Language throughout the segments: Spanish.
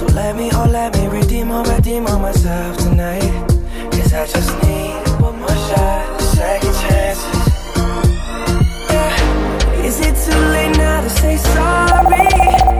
So let me, oh let me redeem or redeem on myself tonight. Cause I just need one more shot, second chances. Yeah. Is it too late now to say sorry?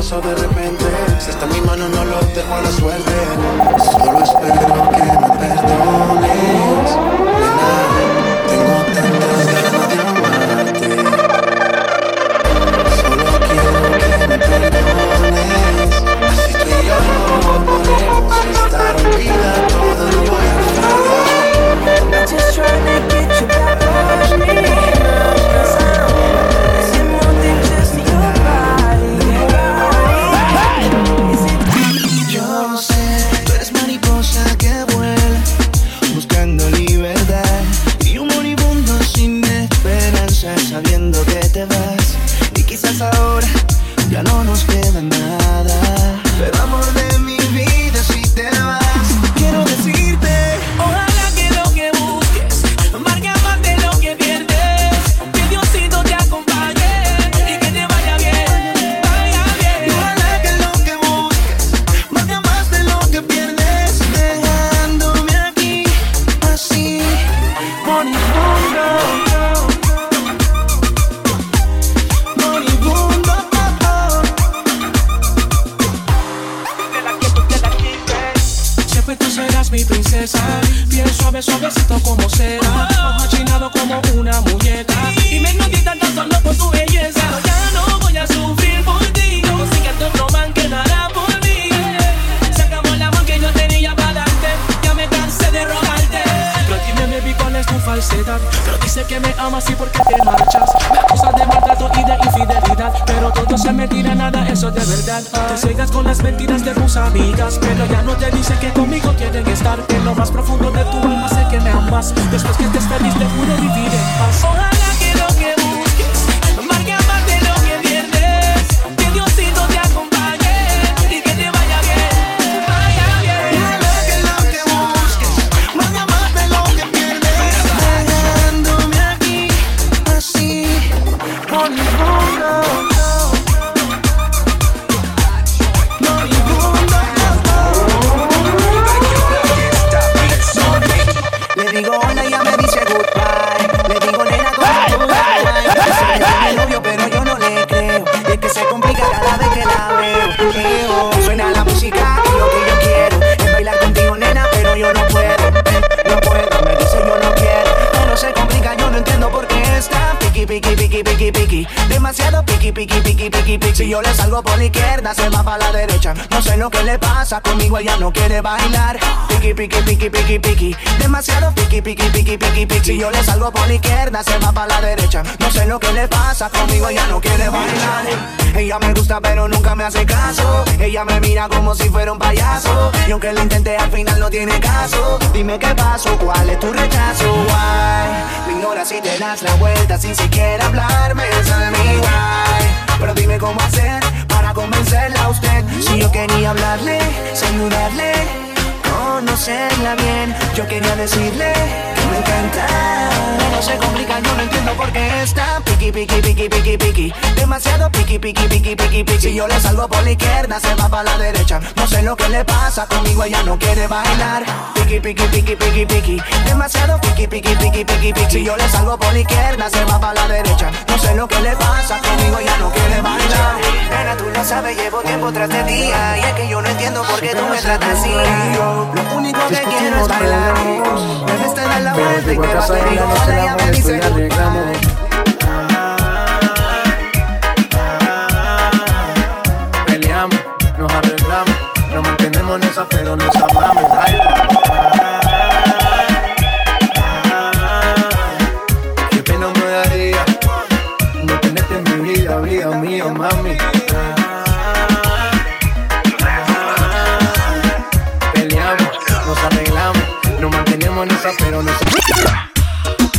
pasó de repente. Si está en mi mano, no lo dejo a la suerte. Solo espero que me perdones. Pero dice que me amas y por qué te marchas. Me acusas de maltrato y de infidelidad, pero todo se mentira, nada eso es de verdad. Te cegas con las mentiras de tus amigas, pero ya no te dice que conmigo quieren estar. En lo más profundo de tu alma sé que me amas. Después que estés feliz te juro vivir en paz. Ojalá No sé lo que le pasa, conmigo ella no quiere bailar. Piqui, piqui, piqui, piqui, piqui. Demasiado piqui, piqui, piqui, piqui, piqui. Si yo le salgo por la izquierda, se va para la derecha. No sé lo que le pasa, conmigo ella no quiere bailar. Ella me gusta, pero nunca me hace caso. Ella me mira como si fuera un payaso. Y aunque lo intenté, al final no tiene caso. Dime qué pasó, cuál es tu rechazo. Why? Me ignoras si te das la vuelta sin siquiera hablarme. Es mi why. Pero dime cómo hacer convencerla a usted. Si yo quería hablarle, saludarle, conocerla bien. Yo quería decirle que me encanta. No se complica, yo no entiendo por qué está piqui, piqui, piqui, piqui, piqui. Demasiado piqui, piqui, piqui, piqui, piqui. Si yo le salgo por la izquierda, se va para la derecha. No sé lo que le pasa, conmigo ella no quiere bailar. Piqui, piqui, piqui, piqui, piqui. Demasiado piqui, piqui, piqui, piqui, piqui. Si yo le salgo por la izquierda, se va para la derecha. No sé lo que le pasa, conmigo ella no quiere bailar. Nena, tú lo sabes, llevo tiempo tras de día. Y es que yo no entiendo por qué tú me tratas así. Lo único que quiero es bailar. Debes te dar la vuelta y te vas a me dice.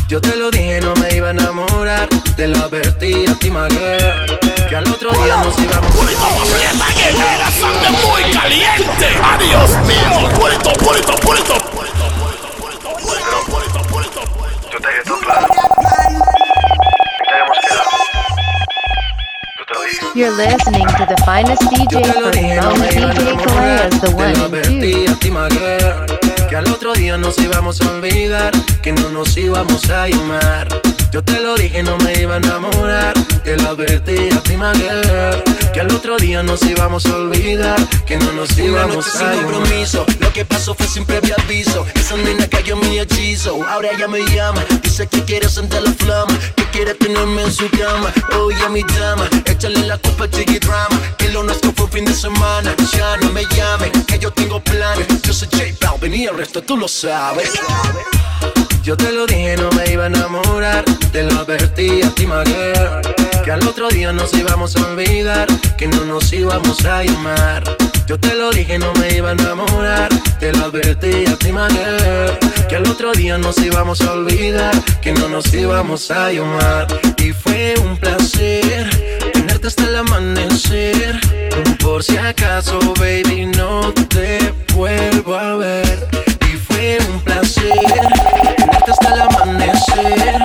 Yo te lo dije, no me iba a enamorar. Te lo advertí a ti, Maguire. Que al otro día nos íbamos ¡Esta guerrera sangre muy caliente! ¡Adiós mío! ¡Puerto, puerto, puerto! Yo te. You're listening to the finest DJ a DJ Kalea is the one and two. Que al otro día nos íbamos a olvidar. Que no nos íbamos a llamar. Yo te lo dije, no me iba a enamorar. Te lo advertí a ti, Maguire. Que al otro día nos íbamos a olvidar. Que no nos íbamos a sin compromiso. Lo que pasó fue sin previo aviso. Esa nena cayó en mi hechizo. Ahora ella me llama. Dice que quiere sentir la flama. Que quiere tenerme en su cama. Oye, mi dama. Échale la culpa al chiqui drama. Que lo nuestro fue un fin de semana. Ya no me llame. Que yo tengo planes. Yo soy J Balvin y el resto tú lo sabes. Yo te lo dije, no me iba a enamorar. Te lo advertí a ti, Maguire. Que al otro día nos íbamos a olvidar. Que no nos íbamos a llamar. Yo te lo dije, no me iba a enamorar. Te lo advertí a ti, Maguire. Que al otro día nos íbamos a olvidar. Que no nos íbamos a llamar. Y fue un placer tenerte hasta el amanecer. Por si acaso, baby, no te vuelvo a ver. Y fue un placer hasta el amanecer.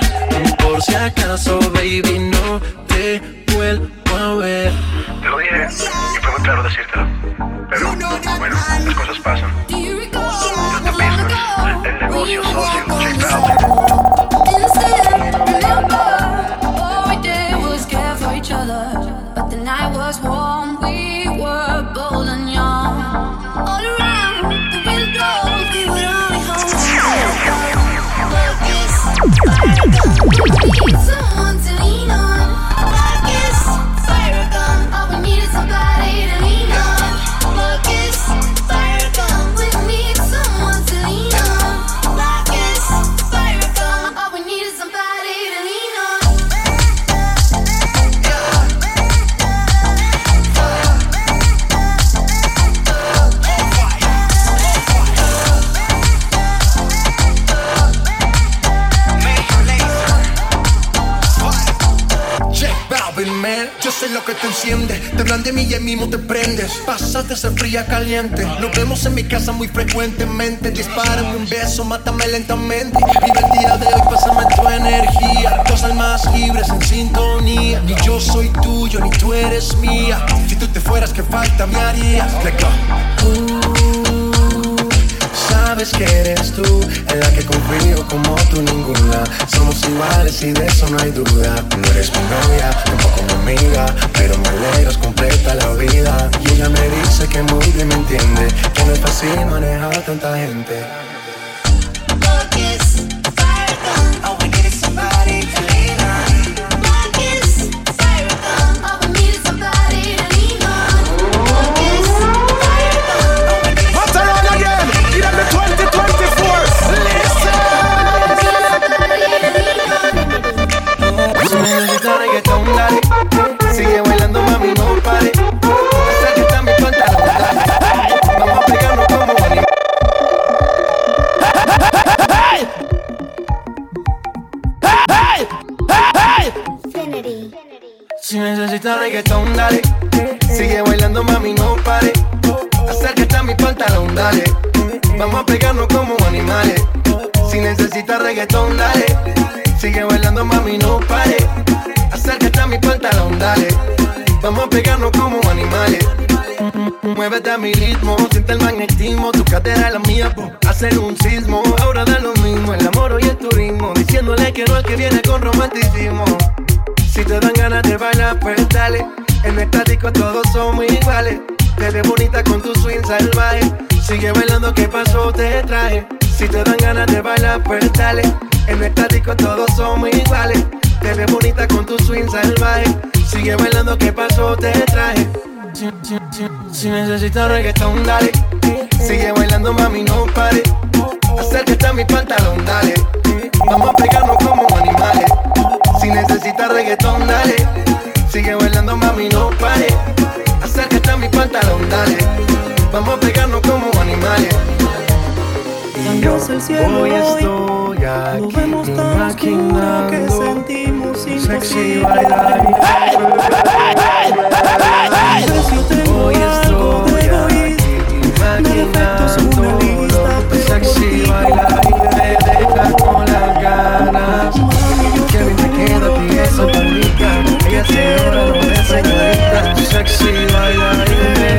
Por si acaso, baby, no te vuelvo a ver. Te lo dije y fue muy claro decírtelo. Pero, bueno, las cosas pasan. The business, el negocio socio, Balvin. It's te prendes. Pasas de ser fría caliente. Nos vemos en mi casa muy frecuentemente. Dispárame un beso, mátame lentamente. Vive el día de hoy, pásame tu energía. Dos almas libres en sintonía. Ni yo soy tuyo, ni tú eres mía. Si tú te fueras, ¿qué falta me harías? Let's go. Sabes que eres tú en la que confío como tú ninguna. Somos iguales y de eso no hay duda. No eres mi novia, tampoco mi amiga, pero me alegras completa la vida. Y ella me dice que muy bien me entiende, que no es fácil manejar tanta gente. Mami, no pare. Acércate a mi pantalón, dale. Vamos a pegarnos como animales. Muévete a mi ritmo, siente el magnetismo, tu cadera es la mía, hacer un sismo. Ahora da lo mismo, el amor y el turismo, diciéndole que no es que viene con romanticismo. Si te dan ganas de bailar, pues dale. En estático todos somos iguales. Te bonita con tu swing salvaje. Sigue bailando, ¿qué pasó? Te traje. Si te dan ganas de bailar, pues dale. En el estático todos somos iguales. Te ves bonita con tu swing salvaje. Sigue bailando, ¿qué pasó? Te traje. Si necesitas reggaetón, dale. Sigue bailando, mami, no pare. Acércate a mi pantalón, dale. Vamos a pegarnos como animales. Si necesitas reggaetón, dale. Sigue bailando, mami, no pare. Acércate a mi pantalón, dale. Vamos a pegarnos como animales. Y yo Vamos al cielo hoy estoy aquí Lo vemos tan oscuro que sentimos imposible. Hoy de estoy aquí imaginando Sexy bailar y me deja con las ganas. Que bien te queda a ti esa bonita Ella señora, no es señorita Sexy bailar y me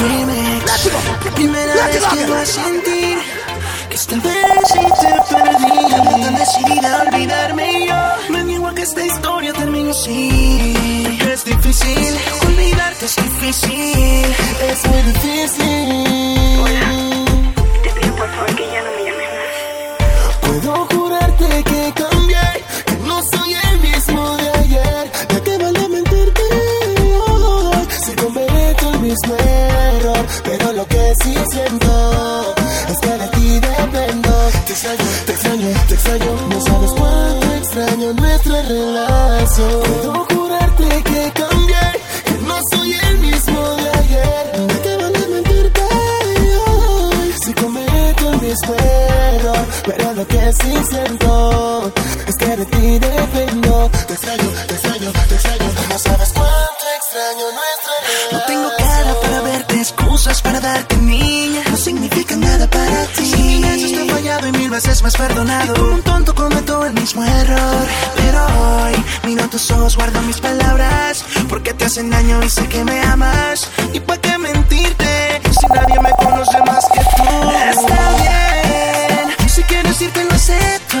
Remix. La primera vez que voy a sentir esta vez sí te perdí. Tan decidida a olvidarme yo. Me niego a que esta historia termine así. Es difícil olvidarte, es difícil. Es muy difícil. Te pido por favor que ya no me llames más. Puedo jurarte que cambié, que no soy te extraño, te extraño. No sabes cuánto extraño nuestra relación. Hacen daño y sé que me amas. ¿Y para qué mentirte? Si nadie me conoce más que tú. Está bien. Si quieres irte lo acepto.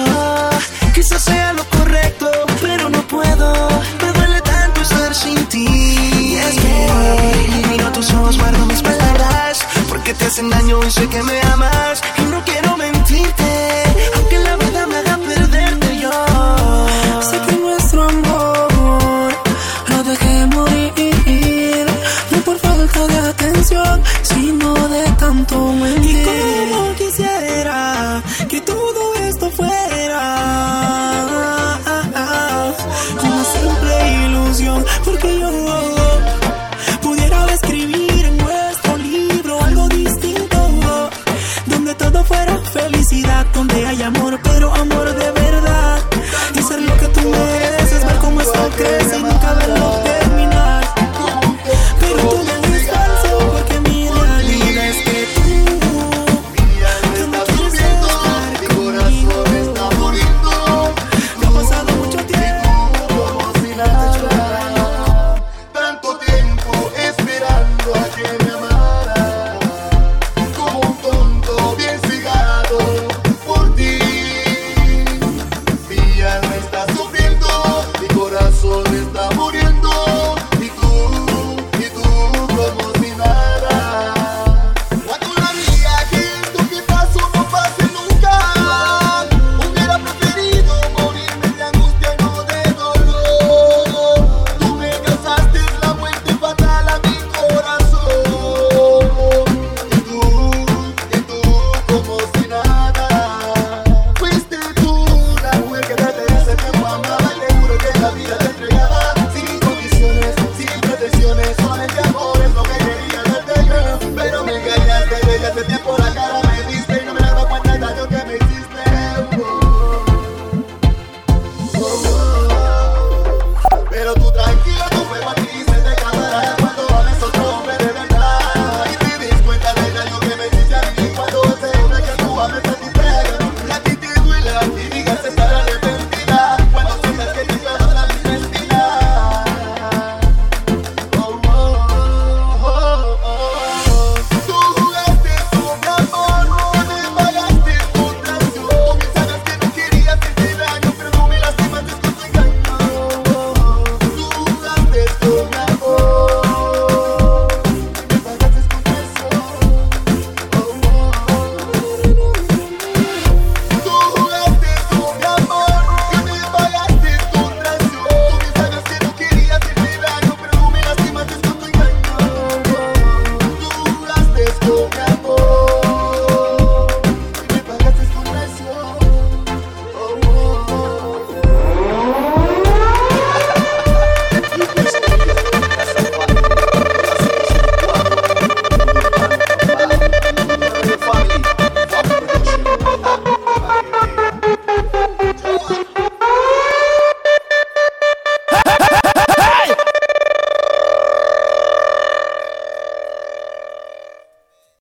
Quizás sea lo correcto, pero no puedo. Me duele tanto estar sin ti. Es que miro tus ojos, guardo mis palabras. Porque te hacen daño y sé que me amas. donde hay amor, pero amor